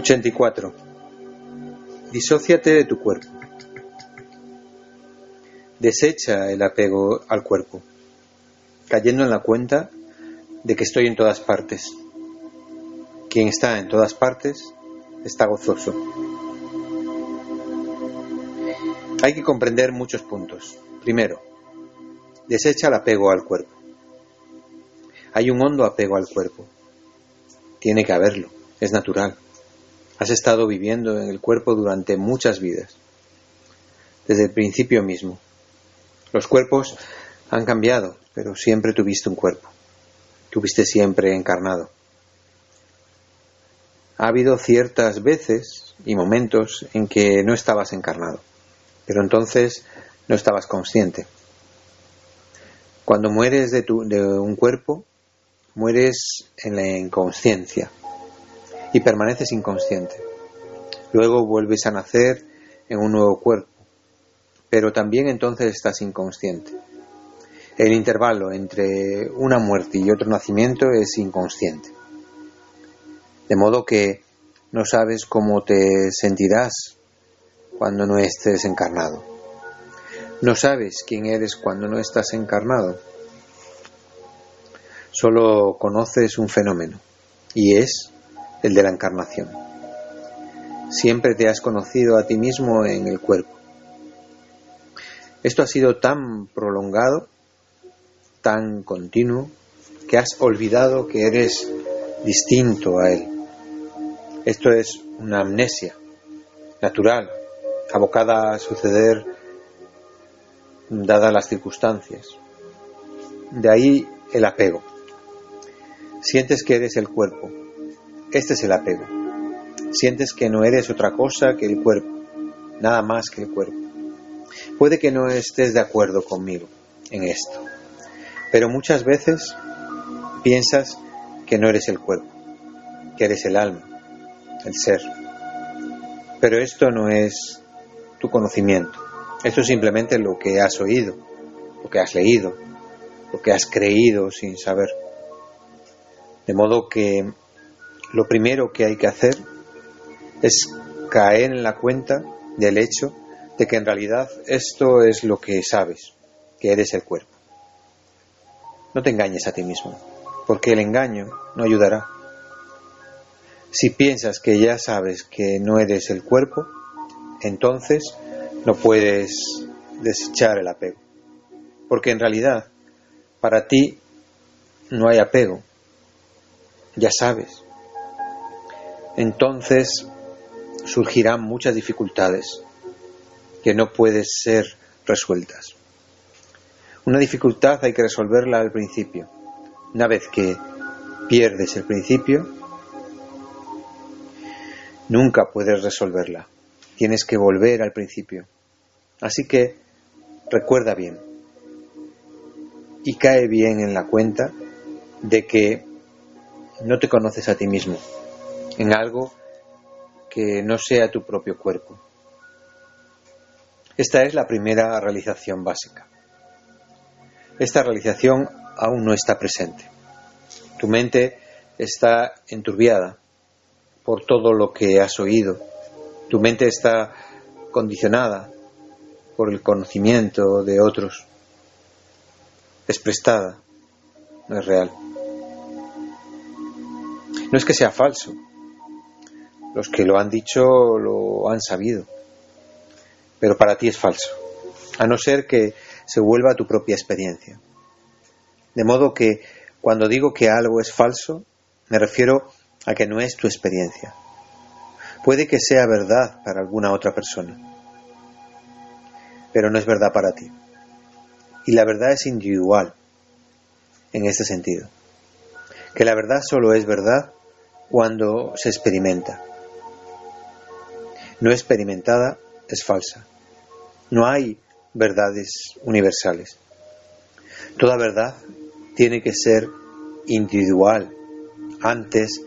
84. Disóciate de tu cuerpo. Desecha el apego al cuerpo, cayendo en la cuenta de que estoy en todas partes. Quien está en todas partes está gozoso. Hay que comprender muchos puntos. Primero, desecha el apego al cuerpo. Hay un hondo apego al cuerpo. Tiene que haberlo, es natural. Has estado viviendo en el cuerpo durante muchas vidas, desde el principio mismo. Los cuerpos han cambiado, pero siempre tuviste un cuerpo. Tuviste siempre encarnado. Ha habido ciertas veces y momentos en que no estabas encarnado, pero entonces no estabas consciente. Cuando mueres de, tu, de un cuerpo, mueres en la inconsciencia y permaneces inconsciente. Luego vuelves a nacer en un nuevo cuerpo, pero también entonces estás inconsciente. El intervalo entre una muerte y otro nacimiento es inconsciente. De modo que no sabes cómo te sentirás cuando no estés encarnado. No sabes quién eres cuando no estás encarnado. Solo conoces un fenómeno, y es el de la encarnación. Siempre te has conocido a ti mismo en el cuerpo. Esto ha sido tan prolongado, tan continuo, que has olvidado que eres distinto a él. Esto es una amnesia natural, abocada a suceder dadas las circunstancias. De ahí el apego. Sientes que eres el cuerpo, este es el apego. Sientes que no eres otra cosa que el cuerpo, nada más que el cuerpo. Puede que no estés de acuerdo conmigo en esto, pero muchas veces piensas que no eres el cuerpo, que eres el alma, el ser. Pero esto no es tu conocimiento, esto es simplemente lo que has oído, lo que has leído, lo que has creído sin saber. De modo que lo primero que hay que hacer es caer en la cuenta del hecho de que en realidad esto es lo que sabes, que eres el cuerpo. No te engañes a ti mismo, porque el engaño no ayudará. Si piensas que ya sabes que no eres el cuerpo, entonces no puedes desechar el apego. Porque en realidad, para ti no hay apego. Ya sabes, entonces surgirán muchas dificultades que no pueden ser resueltas. Una dificultad hay que resolverla al principio. Una vez que pierdes el principio, nunca puedes resolverla. Tienes que volver al principio. Así que recuerda bien y cae bien en la cuenta de que no te conoces a ti mismo en algo que no sea tu propio cuerpo. Esta es la primera realización básica. Esta realización aún no está presente. Tu mente está enturbiada por todo lo que has oído. Tu mente está condicionada por el conocimiento de otros. Es prestada, no es real. No es que sea falso, los que lo han dicho lo han sabido. Pero para ti es falso, a no ser que se vuelva tu propia experiencia. De modo que cuando digo que algo es falso, me refiero a que no es tu experiencia. Puede que sea verdad para alguna otra persona, pero no es verdad para ti. Y la verdad es individual en este sentido. Que la verdad solo es verdad cuando se experimenta no experimentada es falsa. No hay verdades universales. Toda verdad tiene que ser individual antes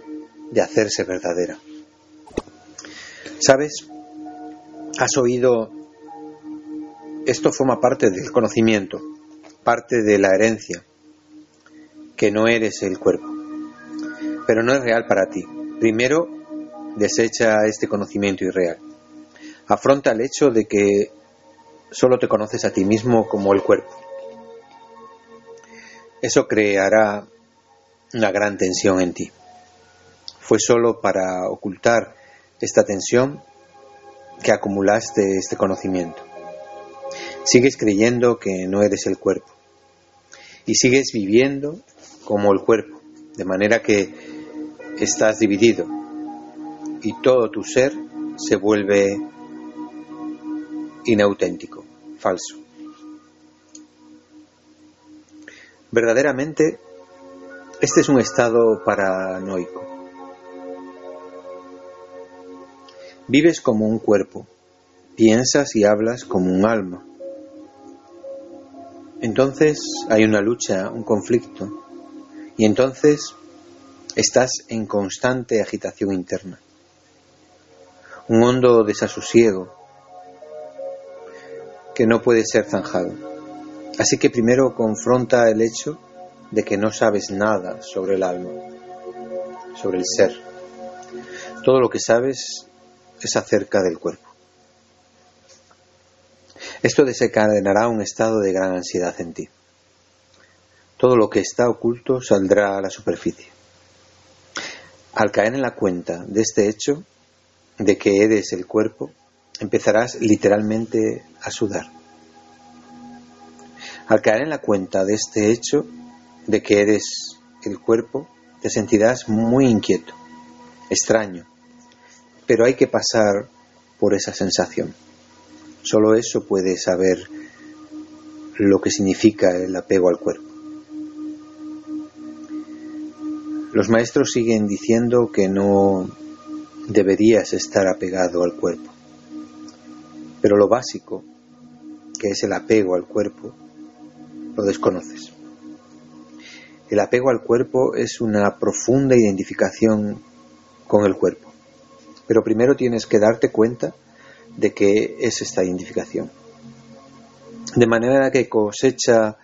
de hacerse verdadera. ¿Sabes? Has oído, esto forma parte del conocimiento, parte de la herencia, que no eres el cuerpo, pero no es real para ti. Primero Desecha este conocimiento irreal. Afronta el hecho de que solo te conoces a ti mismo como el cuerpo. Eso creará una gran tensión en ti. Fue solo para ocultar esta tensión que acumulaste este conocimiento. Sigues creyendo que no eres el cuerpo y sigues viviendo como el cuerpo, de manera que estás dividido y todo tu ser se vuelve inauténtico, falso. Verdaderamente, este es un estado paranoico. Vives como un cuerpo, piensas y hablas como un alma. Entonces hay una lucha, un conflicto, y entonces estás en constante agitación interna, un hondo desasosiego que no puede ser zanjado. Así que primero confronta el hecho de que no sabes nada sobre el alma, sobre el ser. Todo lo que sabes es acerca del cuerpo. Esto desencadenará un estado de gran ansiedad en ti. Todo lo que está oculto saldrá a la superficie. Al caer en la cuenta de este hecho, de que eres el cuerpo, empezarás literalmente a sudar. Al caer en la cuenta de este hecho, de que eres el cuerpo, te sentirás muy inquieto, extraño, pero hay que pasar por esa sensación. Solo eso puede saber lo que significa el apego al cuerpo. Los maestros siguen diciendo que no deberías estar apegado al cuerpo, pero lo básico, que es el apego al cuerpo, lo desconoces. El apego al cuerpo es una profunda identificación con el cuerpo. Pero primero tienes que darte cuenta de que es esta identificación. De manera que cosecha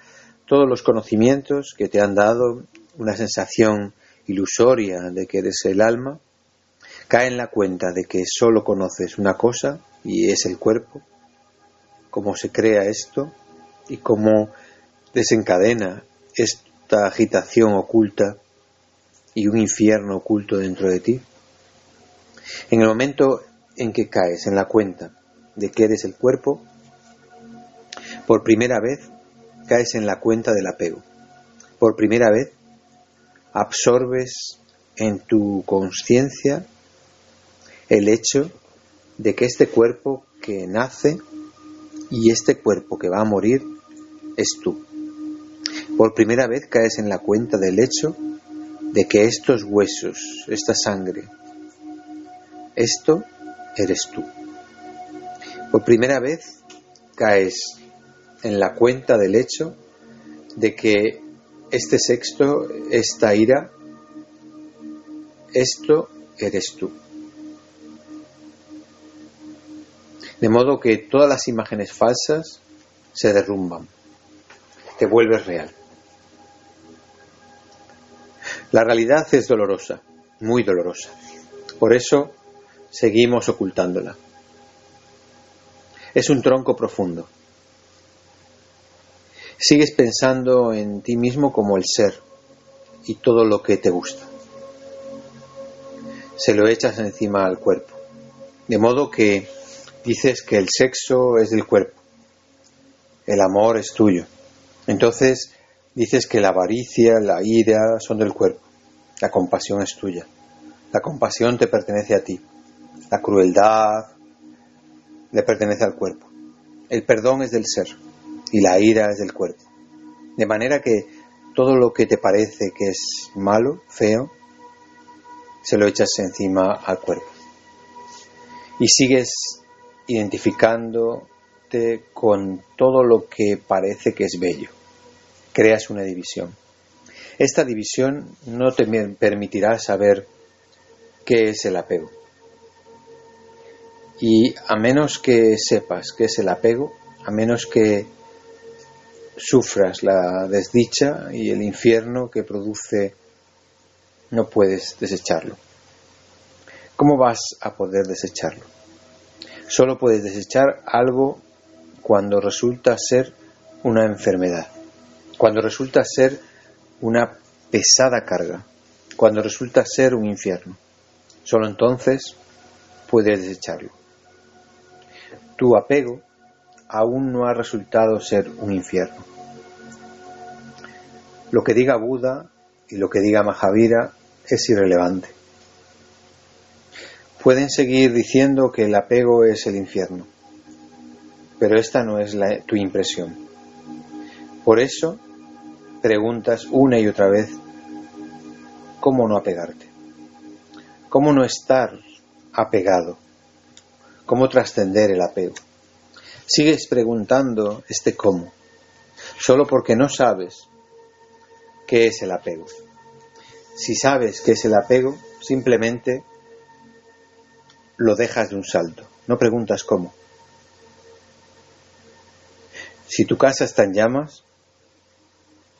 todos los conocimientos que te han dado una sensación ilusoria de que eres el alma, cae en la cuenta de que solo conoces una cosa y es el cuerpo, cómo se crea esto y cómo desencadena esta agitación oculta y un infierno oculto dentro de ti. En el momento en que caes en la cuenta de que eres el cuerpo, por primera vez caes en la cuenta del apego. Por primera vez absorbes en tu conciencia el hecho de que este cuerpo que nace y este cuerpo que va a morir es tú. Por primera vez caes en la cuenta del hecho de que estos huesos, esta sangre, esto eres tú. Por primera vez caes en la cuenta del hecho de que este sexto, esta ira, esto eres tú. De modo que todas las imágenes falsas se derrumban, te vuelves real. La realidad es dolorosa, muy dolorosa. Por eso seguimos ocultándola. Es un tronco profundo. Sigues pensando en ti mismo como el ser y todo lo que te gusta. Se lo echas encima al cuerpo. De modo que dices que el sexo es del cuerpo, el amor es tuyo. Entonces dices que la avaricia, la ira son del cuerpo, la compasión es tuya. La compasión te pertenece a ti. La crueldad le pertenece al cuerpo. El perdón es del ser y la ira es del cuerpo. De manera que todo lo que te parece que es malo, feo, se lo echas encima al cuerpo. Y sigues identificándote con todo lo que parece que es bello. Creas una división. Esta división no te permitirá saber qué es el apego. Y a menos que sepas qué es el apego, a menos que sufras la desdicha y el infierno que produce, no puedes desecharlo. ¿cómo vas a poder desecharlo? Solo puedes desechar algo cuando resulta ser una enfermedad, cuando resulta ser una pesada carga, cuando resulta ser un infierno. Solo entonces puedes desecharlo. Tu apego aún no ha resultado ser un infierno. Lo que diga Buda y lo que diga Mahavira es irrelevante. Pueden seguir diciendo que el apego es el infierno, pero esta no es tu impresión. Por eso preguntas una y otra vez cómo no apegarte, cómo no estar apegado, cómo trascender el apego. Sigues preguntando este cómo, solo porque no sabes qué es el apego. Si sabes qué es el apego, simplemente lo dejas de un salto, no preguntas cómo. Si tu casa está en llamas,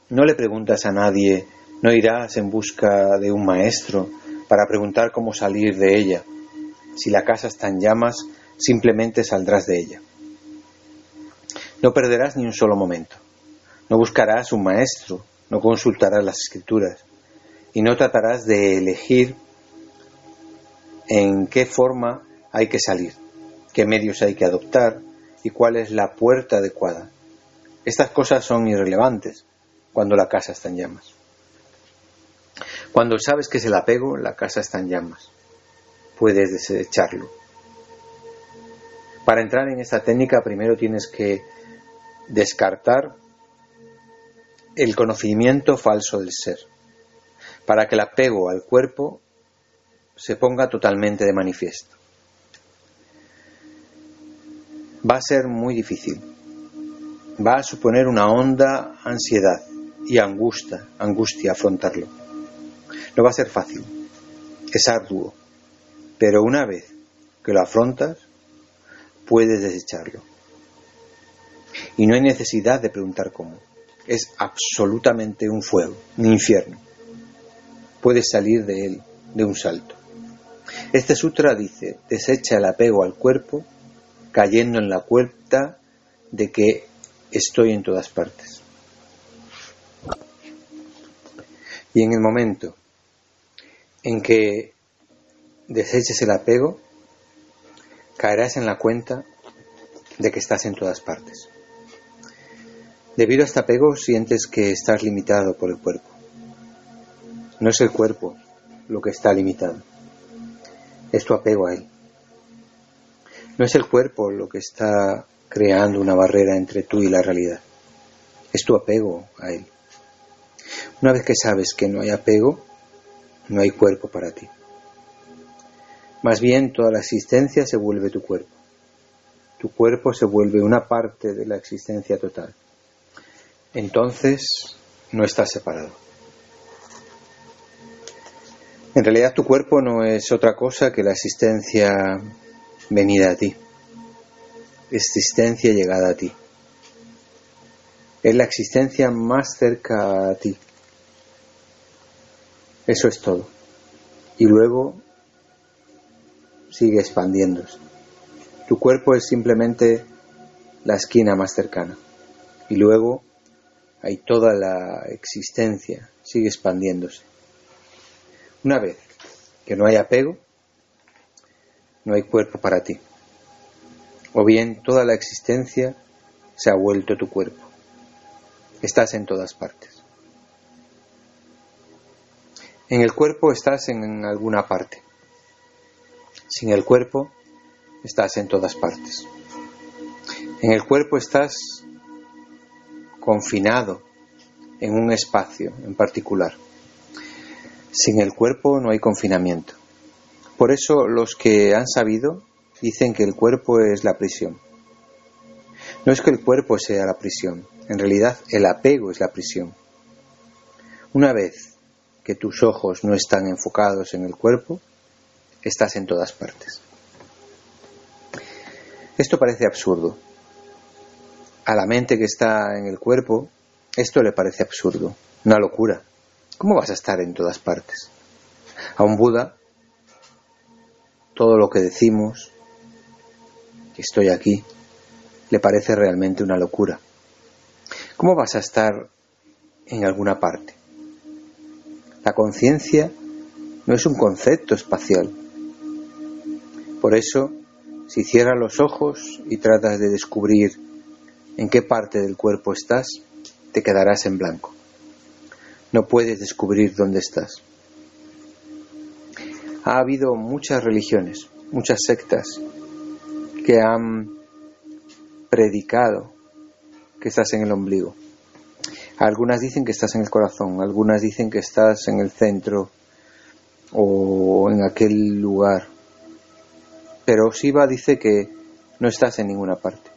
no le preguntas a nadie, no irás en busca de un maestro para preguntar cómo salir de ella. Si la casa está en llamas, simplemente saldrás de ella. No perderás ni un solo momento. No buscarás un maestro, no consultarás las escrituras y no tratarás de elegir en qué forma hay que salir, qué medios hay que adoptar y cuál es la puerta adecuada. Estas cosas son irrelevantes cuando la casa está en llamas. Cuando sabes que es el apego, la casa está en llamas. Puedes desecharlo. Para entrar en esta técnica primero tienes que descartar el conocimiento falso del ser, para que el apego al cuerpo se ponga totalmente de manifiesto. Va a ser muy difícil, va a suponer una honda ansiedad y angustia, angustia afrontarlo. No va a ser fácil, es arduo, pero una vez que lo afrontas, puedes desecharlo. Y no hay necesidad de preguntar cómo. Es absolutamente un fuego, un infierno. Puedes salir de él de un salto. Este sutra dice, desecha el apego al cuerpo, cayendo en la cuenta de que estoy en todas partes. Y en el momento en que deseches el apego, caerás en la cuenta de que estás en todas partes. Debido a este apego sientes que estás limitado por el cuerpo. No es el cuerpo lo que está limitado, es tu apego a él. No es el cuerpo lo que está creando una barrera entre tú y la realidad, es tu apego a él. Una vez que sabes que no hay apego, no hay cuerpo para ti. Más bien toda la existencia se vuelve tu cuerpo. Tu cuerpo se vuelve una parte de la existencia total entonces no estás separado. En realidad tu cuerpo no es otra cosa que la existencia venida a ti, existencia llegada a ti. Es la existencia más cerca a ti. Eso es todo. Y luego sigue expandiéndose. Tu cuerpo es simplemente la esquina más cercana. Y luego hay toda la existencia, sigue expandiéndose. Una vez que no hay apego, no hay cuerpo para ti. O bien toda la existencia se ha vuelto tu cuerpo. Estás en todas partes. En el cuerpo estás en alguna parte. Sin el cuerpo estás en todas partes. En el cuerpo estás confinado en un espacio en particular. Sin el cuerpo no hay confinamiento. Por eso los que han sabido dicen que el cuerpo es la prisión. No es que el cuerpo sea la prisión, en realidad el apego es la prisión. Una vez que tus ojos no están enfocados en el cuerpo, estás en todas partes. Esto parece absurdo, a la mente que está en el cuerpo, esto le parece absurdo, una locura. ¿Cómo vas a estar en todas partes? A un Buda todo lo que decimos, que estoy aquí, le parece realmente una locura. ¿Cómo vas a estar en alguna parte? La conciencia no es un concepto espacial. Por eso, si cierras los ojos y tratas de descubrir en qué parte del cuerpo estás, te quedarás en blanco. No puedes descubrir dónde estás. Ha habido muchas religiones, muchas sectas que han predicado que estás en el ombligo. Algunas dicen que estás en el corazón, algunas dicen que estás en el centro o en aquel lugar. Pero Siva dice que no estás en ninguna parte.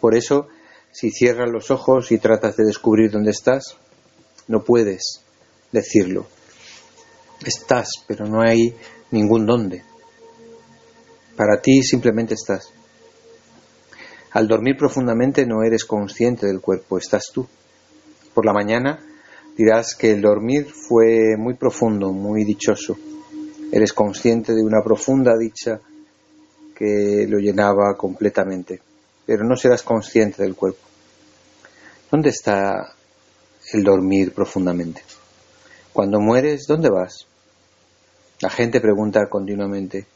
Por eso, si cierras los ojos y tratas de descubrir dónde estás, no puedes decirlo. Estás, pero no hay ningún dónde. Para ti simplemente estás. Al dormir profundamente no eres consciente del cuerpo, estás tú. Por la mañana dirás que el dormir fue muy profundo, muy dichoso. Eres consciente de una profunda dicha que lo llenaba completamente, pero no serás consciente del cuerpo. ¿Dónde está el dormir profundamente? Cuando mueres, ¿dónde vas? La gente pregunta continuamente,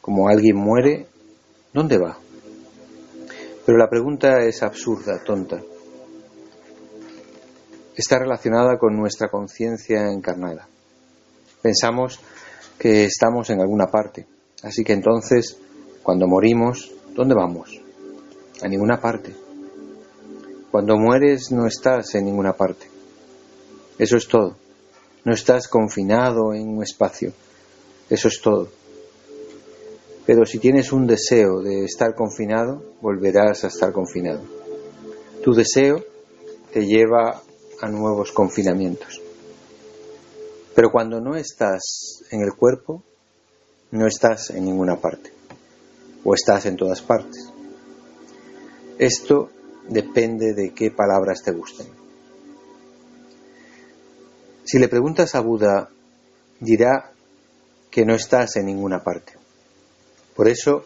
como alguien muere, ¿dónde va? Pero la pregunta es absurda, tonta. Está relacionada con nuestra conciencia encarnada. Pensamos que estamos en alguna parte. Así que entonces, cuando morimos, ¿dónde vamos? A ninguna parte. Cuando mueres no estás en ninguna parte. Eso es todo. No estás confinado en un espacio. Eso es todo. Pero si tienes un deseo de estar confinado, volverás a estar confinado. Tu deseo te lleva a nuevos confinamientos. Pero cuando no estás en el cuerpo, no estás en ninguna parte. O estás en todas partes. Esto depende de qué palabras te gusten. Si le preguntas a Buda, dirá que no estás en ninguna parte. Por eso,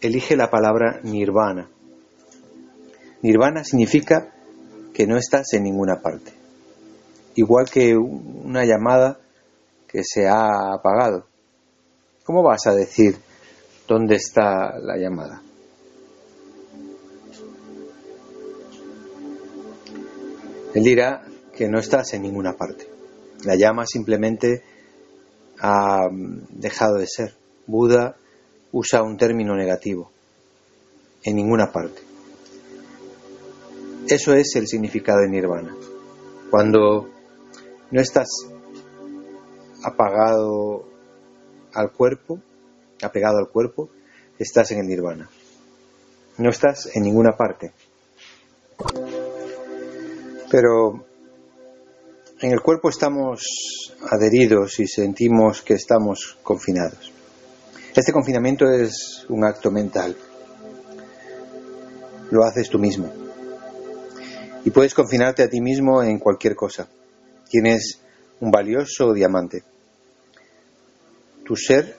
elige la palabra nirvana. Nirvana significa que no estás en ninguna parte. Igual que una llamada que se ha apagado. ¿Cómo vas a decir dónde está la llamada? Él dirá que no estás en ninguna parte. La llama simplemente ha dejado de ser. Buda usa un término negativo, en ninguna parte. Eso es el significado de nirvana. Cuando no estás apagado al cuerpo, apegado al cuerpo, estás en el nirvana. No estás en ninguna parte. Pero en el cuerpo estamos adheridos y sentimos que estamos confinados. Este confinamiento es un acto mental. Lo haces tú mismo. Y puedes confinarte a ti mismo en cualquier cosa. Tienes un valioso diamante. Tu ser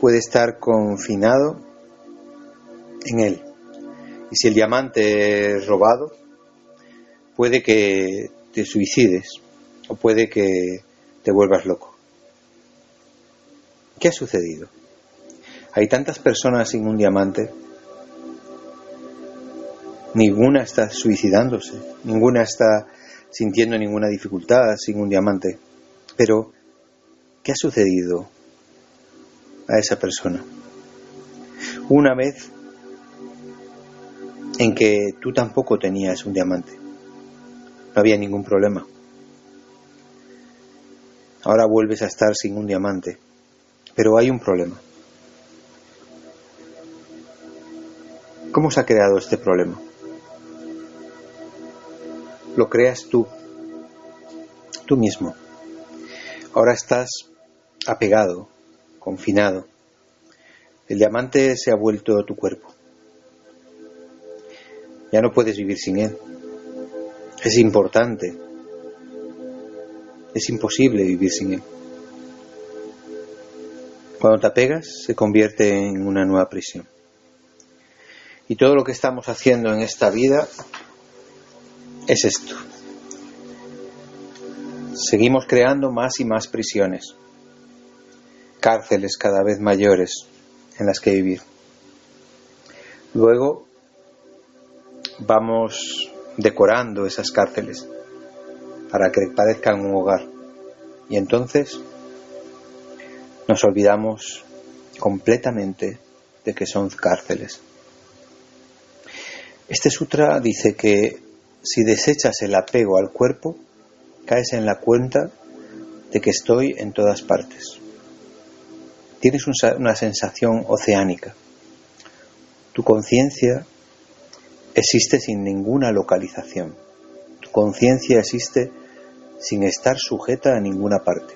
puede estar confinado en él. Y si el diamante es robado, puede que te suicides o puede que te vuelvas loco. ¿Qué ha sucedido? Hay tantas personas sin un diamante. Ninguna está suicidándose, ninguna está sintiendo ninguna dificultad sin un diamante. Pero, ¿qué ha sucedido a esa persona? Una vez en que tú tampoco tenías un diamante. No había ningún problema. Ahora vuelves a estar sin un diamante. Pero hay un problema. ¿Cómo se ha creado este problema? Lo creas tú, tú mismo. Ahora estás apegado, confinado. El diamante se ha vuelto tu cuerpo. Ya no puedes vivir sin él. Es importante. Es imposible vivir sin él. Cuando te apegas se convierte en una nueva prisión. Y todo lo que estamos haciendo en esta vida es esto. Seguimos creando más y más prisiones, cárceles cada vez mayores en las que vivir. Luego vamos decorando esas cárceles para que parezcan un hogar. Y entonces nos olvidamos completamente de que son cárceles. Este sutra dice que si desechas el apego al cuerpo, caes en la cuenta de que estoy en todas partes. Tienes una sensación oceánica. Tu conciencia existe sin ninguna localización. Tu conciencia existe sin estar sujeta a ninguna parte.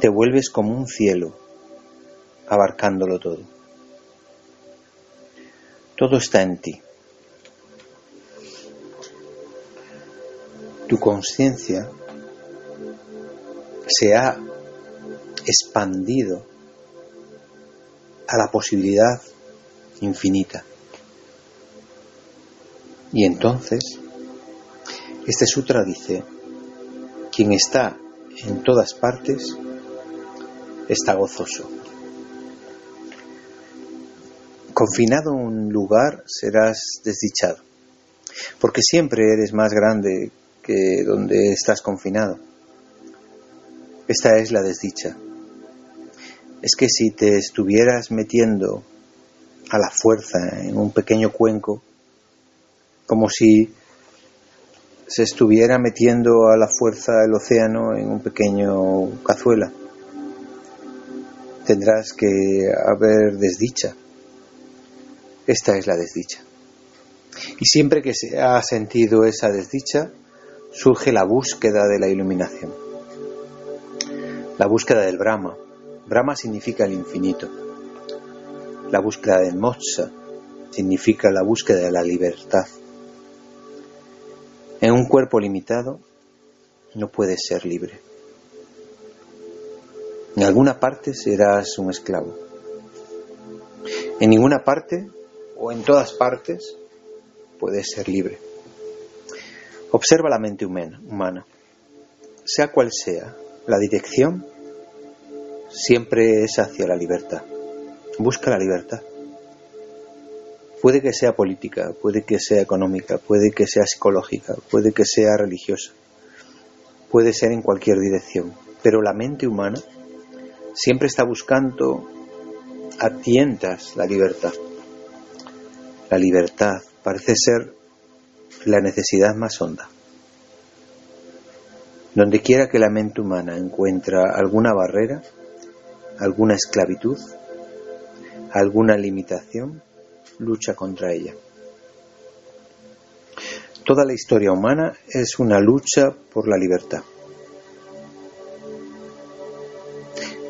Te vuelves como un cielo, abarcándolo todo. Todo está en ti. Tu conciencia se ha expandido a la posibilidad infinita. Y entonces, este sutra dice, quien está en todas partes está gozoso. Confinado en un lugar serás desdichado, porque siempre eres más grande que donde estás confinado. Esta es la desdicha. Es que si te estuvieras metiendo a la fuerza en un pequeño cuenco, como si se estuviera metiendo a la fuerza el océano en un pequeño cazuela. Tendrás que haber desdicha. Esta es la desdicha. Y siempre que se ha sentido esa desdicha, surge la búsqueda de la iluminación. La búsqueda del Brahma. Brahma significa el infinito. La búsqueda del Moksha significa la búsqueda de la libertad. En un cuerpo limitado no puedes ser libre. En alguna parte serás un esclavo. En ninguna parte o en todas partes puedes ser libre. Observa la mente humana. Sea cual sea la dirección, siempre es hacia la libertad. Busca la libertad. Puede que sea política, puede que sea económica, puede que sea psicológica, puede que sea religiosa, puede ser en cualquier dirección, pero la mente humana siempre está buscando a tientas la libertad. La libertad parece ser la necesidad más honda. Donde quiera que la mente humana encuentra alguna barrera, alguna esclavitud, alguna limitación, lucha contra ella. Toda la historia humana es una lucha por la libertad.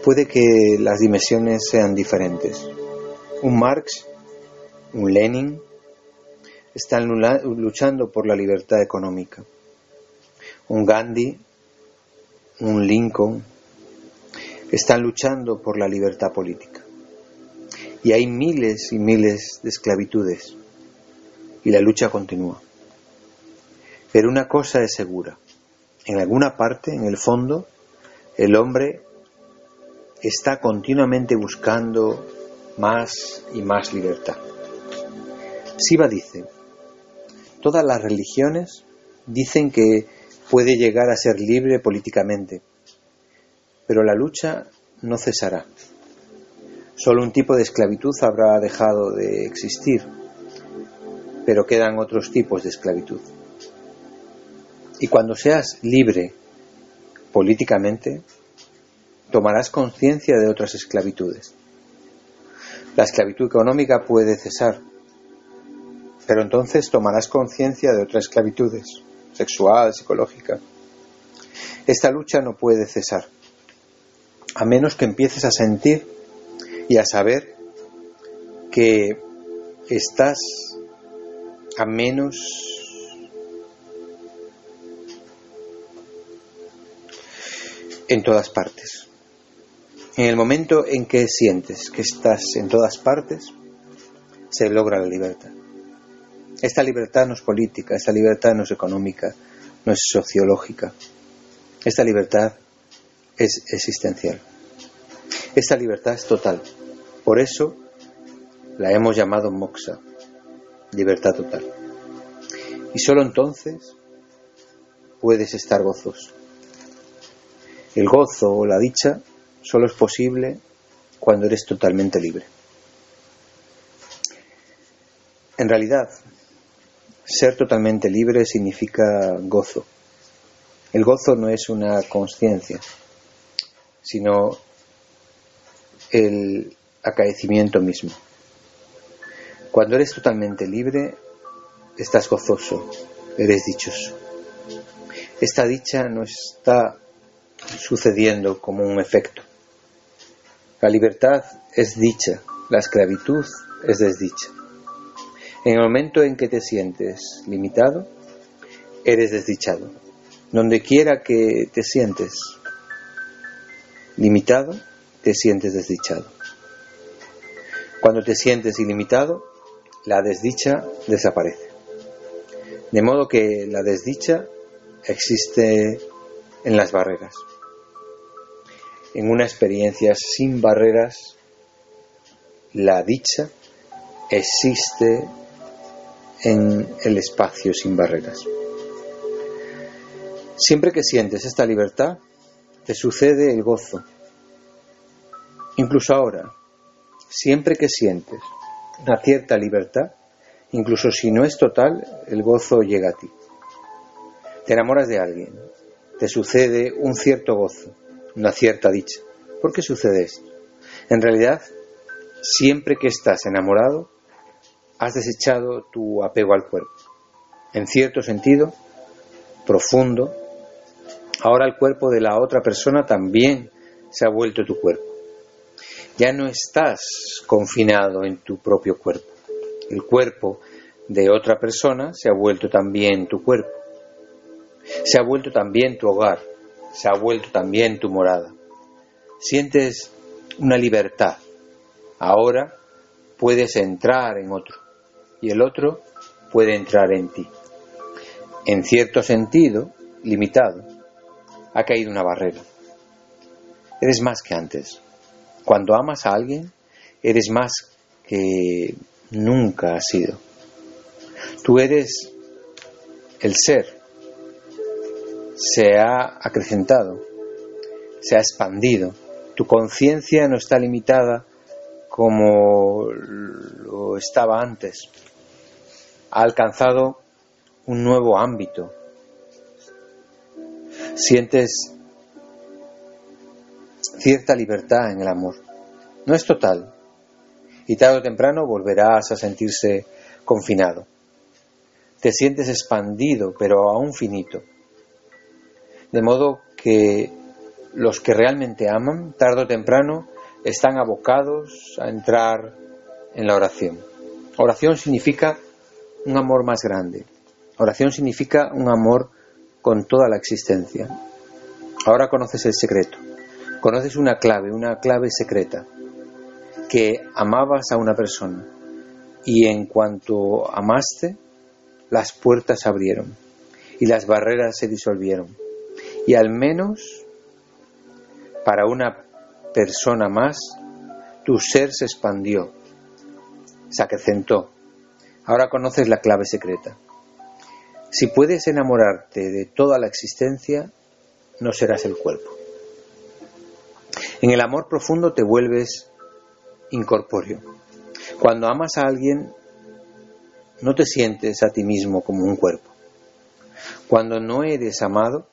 Puede que las dimensiones sean diferentes. Un Marx, un Lenin, están luchando por la libertad económica. Un Gandhi, un Lincoln, están luchando por la libertad política. Y hay miles y miles de esclavitudes. Y la lucha continúa. Pero una cosa es segura. En alguna parte, en el fondo, el hombre está continuamente buscando más y más libertad. Siva dice, todas las religiones dicen que puede llegar a ser libre políticamente, pero la lucha no cesará. Solo un tipo de esclavitud habrá dejado de existir, pero quedan otros tipos de esclavitud. Y cuando seas libre políticamente, tomarás conciencia de otras esclavitudes. La esclavitud económica puede cesar, pero entonces tomarás conciencia de otras esclavitudes, sexual, psicológica. Esta lucha no puede cesar, a menos que empieces a sentir y a saber que estás a menos en todas partes. En el momento en que sientes que estás en todas partes, se logra la libertad. Esta libertad no es política, esta libertad no es económica, no es sociológica. Esta libertad es existencial. Esta libertad es total. Por eso la hemos llamado moksha, libertad total. Y solo entonces puedes estar gozoso. El gozo o la dicha solo es posible cuando eres totalmente libre. En realidad, ser totalmente libre significa gozo. El gozo no es una conciencia, sino el acaecimiento mismo. Cuando eres totalmente libre, estás gozoso, eres dichoso. Esta dicha no está sucediendo como un efecto. La libertad es dicha, la esclavitud es desdicha. En el momento en que te sientes limitado, eres desdichado. Donde quiera que te sientes limitado, te sientes desdichado. Cuando te sientes ilimitado, la desdicha desaparece. De modo que la desdicha existe en las barreras. En una experiencia sin barreras, la dicha existe en el espacio sin barreras. Siempre que sientes esta libertad, te sucede el gozo. Incluso ahora, siempre que sientes una cierta libertad, incluso si no es total, el gozo llega a ti. Te enamoras de alguien, te sucede un cierto gozo, una cierta dicha. ¿Por qué sucede esto? En realidad, siempre que estás enamorado, has desechado tu apego al cuerpo. En cierto sentido, profundo, ahora el cuerpo de la otra persona también se ha vuelto tu cuerpo. Ya no estás confinado en tu propio cuerpo. El cuerpo de otra persona se ha vuelto también tu cuerpo. Se ha vuelto también tu hogar. Se ha vuelto también tu morada. Sientes una libertad. Ahora puedes entrar en otro y el otro puede entrar en ti. En cierto sentido, limitado, ha caído una barrera. Eres más que antes. Cuando amas a alguien, eres más que nunca has sido. Tú eres el ser. Se ha acrecentado, se ha expandido. Tu conciencia no está limitada como lo estaba antes ha alcanzado un nuevo ámbito. Sientes cierta libertad en el amor. No es total. Y tarde o temprano volverás a sentirse confinado. Te sientes expandido, pero aún finito. De modo que los que realmente aman, tarde o temprano, están abocados a entrar en la oración. Oración significa un amor más grande. Oración significa un amor con toda la existencia. Ahora conoces el secreto. Conoces una clave, una clave secreta. Que amabas a una persona y en cuanto amaste, las puertas se abrieron y las barreras se disolvieron. Y al menos para una persona más, tu ser se expandió, se acrecentó, Ahora conoces la clave secreta. Si puedes enamorarte de toda la existencia, no serás el cuerpo. En el amor profundo te vuelves incorpóreo. Cuando amas a alguien, no te sientes a ti mismo como un cuerpo. Cuando no eres amado,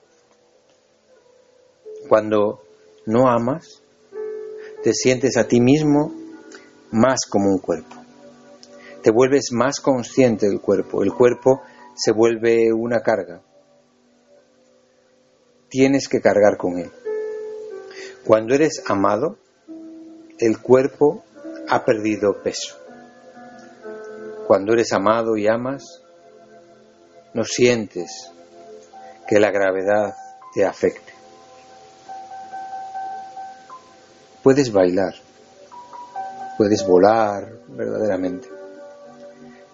cuando no amas, te sientes a ti mismo más como un cuerpo te vuelves más consciente del cuerpo. El cuerpo se vuelve una carga. Tienes que cargar con él. Cuando eres amado, el cuerpo ha perdido peso. Cuando eres amado y amas, no sientes que la gravedad te afecte. puedes bailar, puedes volar verdaderamente.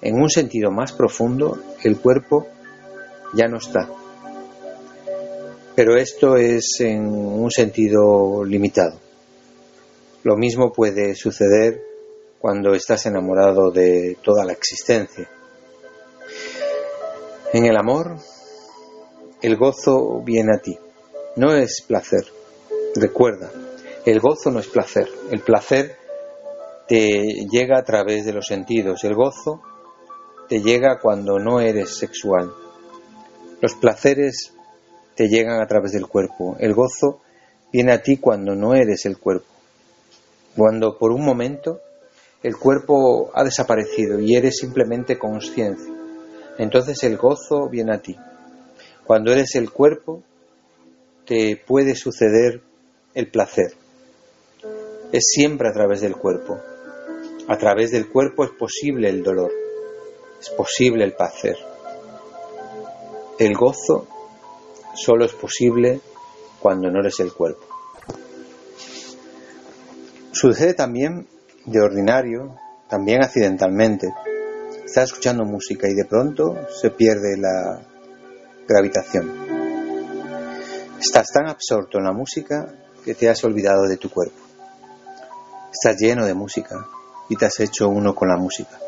En un sentido más profundo, el cuerpo ya no está. Pero esto es en un sentido limitado. Lo mismo puede suceder cuando estás enamorado de toda la existencia. En el amor, el gozo viene a ti. No es placer. Recuerda, el gozo no es placer. El placer te llega a través de los sentidos. El gozo te llega cuando no eres sexual. Los placeres te llegan a través del cuerpo. El gozo viene a ti cuando no eres el cuerpo. Cuando por un momento el cuerpo ha desaparecido y eres simplemente conciencia. Entonces el gozo viene a ti. Cuando eres el cuerpo, te puede suceder el placer. Es siempre a través del cuerpo. A través del cuerpo es posible el dolor, es posible el placer. El gozo solo es posible cuando no eres el cuerpo. Sucede también de ordinario, también accidentalmente. Estás escuchando música y de pronto se pierde la gravitación. Estás tan absorto en la música que te has olvidado de tu cuerpo. Estás lleno de música y te has hecho uno con la música.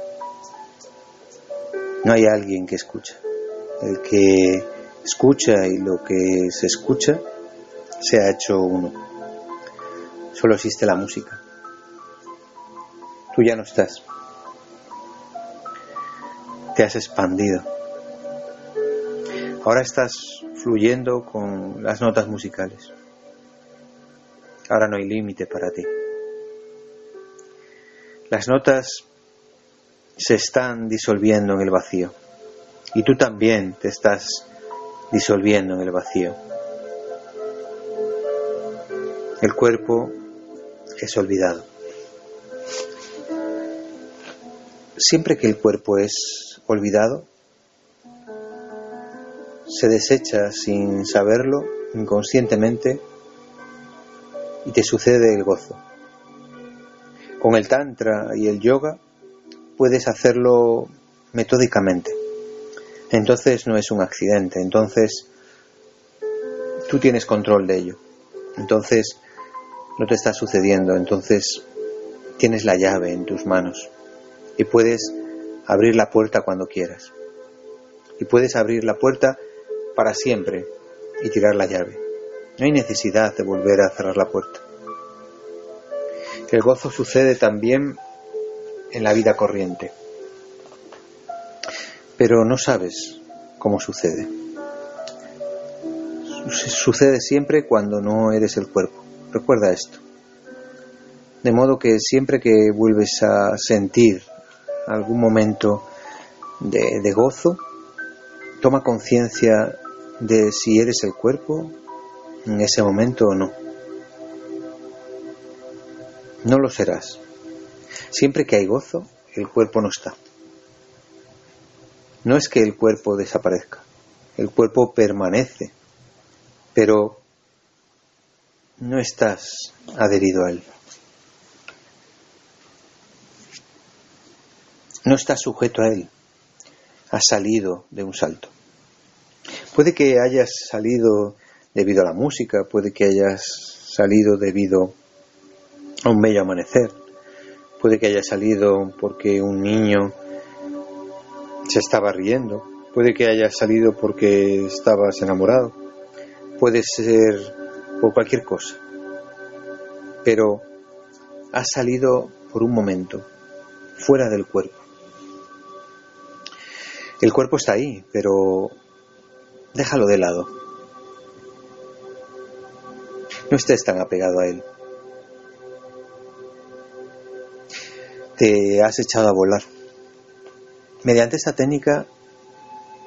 No hay alguien que escucha. El que escucha y lo que se escucha se ha hecho uno. Solo existe la música. Tú ya no estás. Te has expandido. Ahora estás fluyendo con las notas musicales. Ahora no hay límite para ti. Las notas se están disolviendo en el vacío y tú también te estás disolviendo en el vacío. El cuerpo es olvidado. Siempre que el cuerpo es olvidado, se desecha sin saberlo, inconscientemente, y te sucede el gozo. Con el Tantra y el Yoga puedes hacerlo metódicamente. Entonces no es un accidente, entonces tú tienes control de ello. Entonces no te está sucediendo, entonces tienes la llave en tus manos y puedes abrir la puerta cuando quieras. Y puedes abrir la puerta para siempre y tirar la llave. No hay necesidad de volver a cerrar la puerta. El gozo sucede también en la vida corriente, pero no sabes cómo sucede. Sucede siempre cuando no eres el cuerpo. Recuerda esto. De modo que siempre que vuelves a sentir algún momento de, gozo, toma conciencia de si eres el cuerpo en ese momento o no no lo serás. Siempre que hay gozo, el cuerpo no está. No es que el cuerpo desaparezca, el cuerpo permanece, pero no estás adherido a él. No estás sujeto a él. Has salido de un salto. Puede que hayas salido debido a la música, puede que hayas salido debido a un bello amanecer. Puede que haya salido porque un niño se estaba riendo. Puede que haya salido porque estabas enamorado. Puede ser por cualquier cosa. Pero has salido por un momento, fuera del cuerpo. El cuerpo está ahí, pero déjalo de lado. No estés tan apegado a él. te has echado a volar. Mediante esta técnica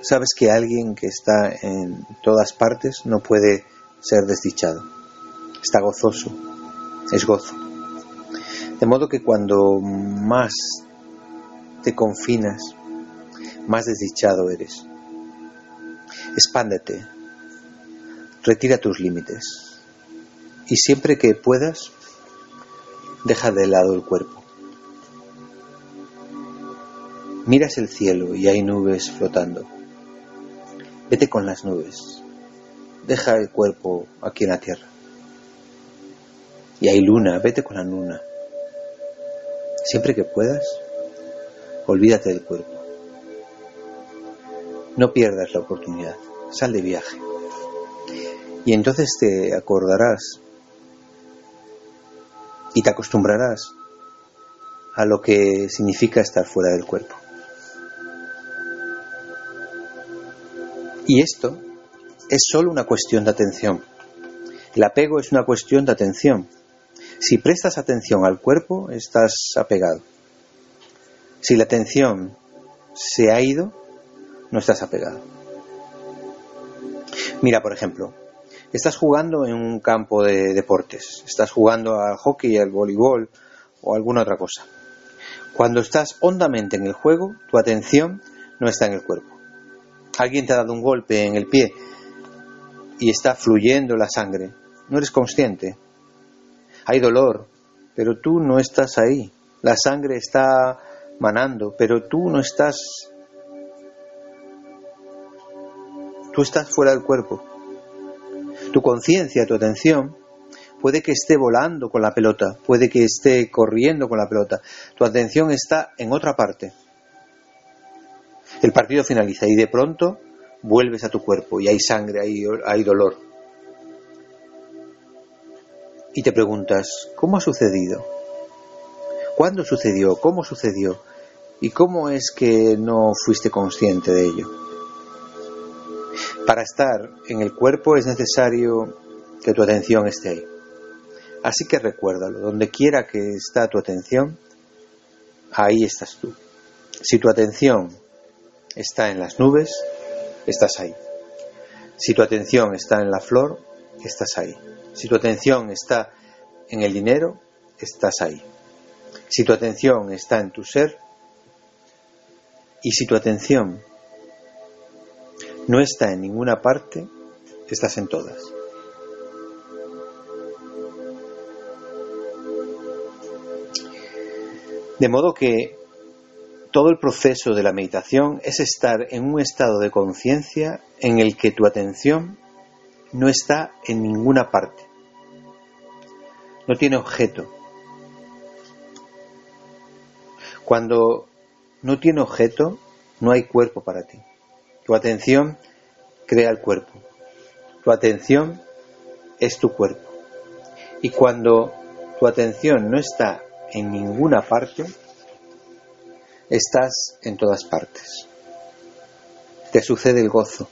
sabes que alguien que está en todas partes no puede ser desdichado. Está gozoso, es gozo. De modo que cuando más te confinas, más desdichado eres. Expándete, retira tus límites y siempre que puedas, Deja de lado el cuerpo. Miras el cielo y hay nubes flotando. Vete con las nubes. Deja el cuerpo aquí en la tierra. Y hay luna, vete con la luna. Siempre que puedas, olvídate del cuerpo. No pierdas la oportunidad. Sal de viaje. Y entonces te acordarás y te acostumbrarás a lo que significa estar fuera del cuerpo. Y esto es solo una cuestión de atención. El apego es una cuestión de atención. Si prestas atención al cuerpo, estás apegado. Si la atención se ha ido, no estás apegado. Mira, por ejemplo, estás jugando en un campo de deportes, estás jugando al hockey, al voleibol o alguna otra cosa. Cuando estás hondamente en el juego, tu atención no está en el cuerpo. Alguien te ha dado un golpe en el pie y está fluyendo la sangre. No eres consciente. Hay dolor, pero tú no estás ahí. La sangre está manando, pero tú no estás... Tú estás fuera del cuerpo. Tu conciencia, tu atención, puede que esté volando con la pelota, puede que esté corriendo con la pelota. Tu atención está en otra parte. El partido finaliza y de pronto vuelves a tu cuerpo y hay sangre, hay, hay dolor. Y te preguntas, ¿cómo ha sucedido? ¿Cuándo sucedió? ¿Cómo sucedió? ¿Y cómo es que no fuiste consciente de ello? Para estar en el cuerpo es necesario que tu atención esté ahí. Así que recuérdalo, donde quiera que está tu atención, ahí estás tú. Si tu atención está en las nubes, estás ahí. Si tu atención está en la flor, estás ahí. Si tu atención está en el dinero, estás ahí. Si tu atención está en tu ser, y si tu atención no está en ninguna parte, estás en todas. De modo que todo el proceso de la meditación es estar en un estado de conciencia en el que tu atención no está en ninguna parte, no tiene objeto. Cuando no tiene objeto, no hay cuerpo para ti. Tu atención crea el cuerpo. Tu atención es tu cuerpo. Y cuando tu atención no está en ninguna parte, Estás en todas partes. Te sucede el gozo.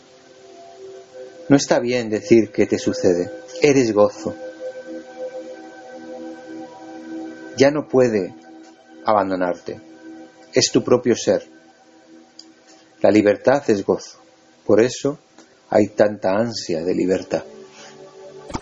No está bien decir que te sucede. Eres gozo. Ya no puede abandonarte. Es tu propio ser. La libertad es gozo. Por eso hay tanta ansia de libertad.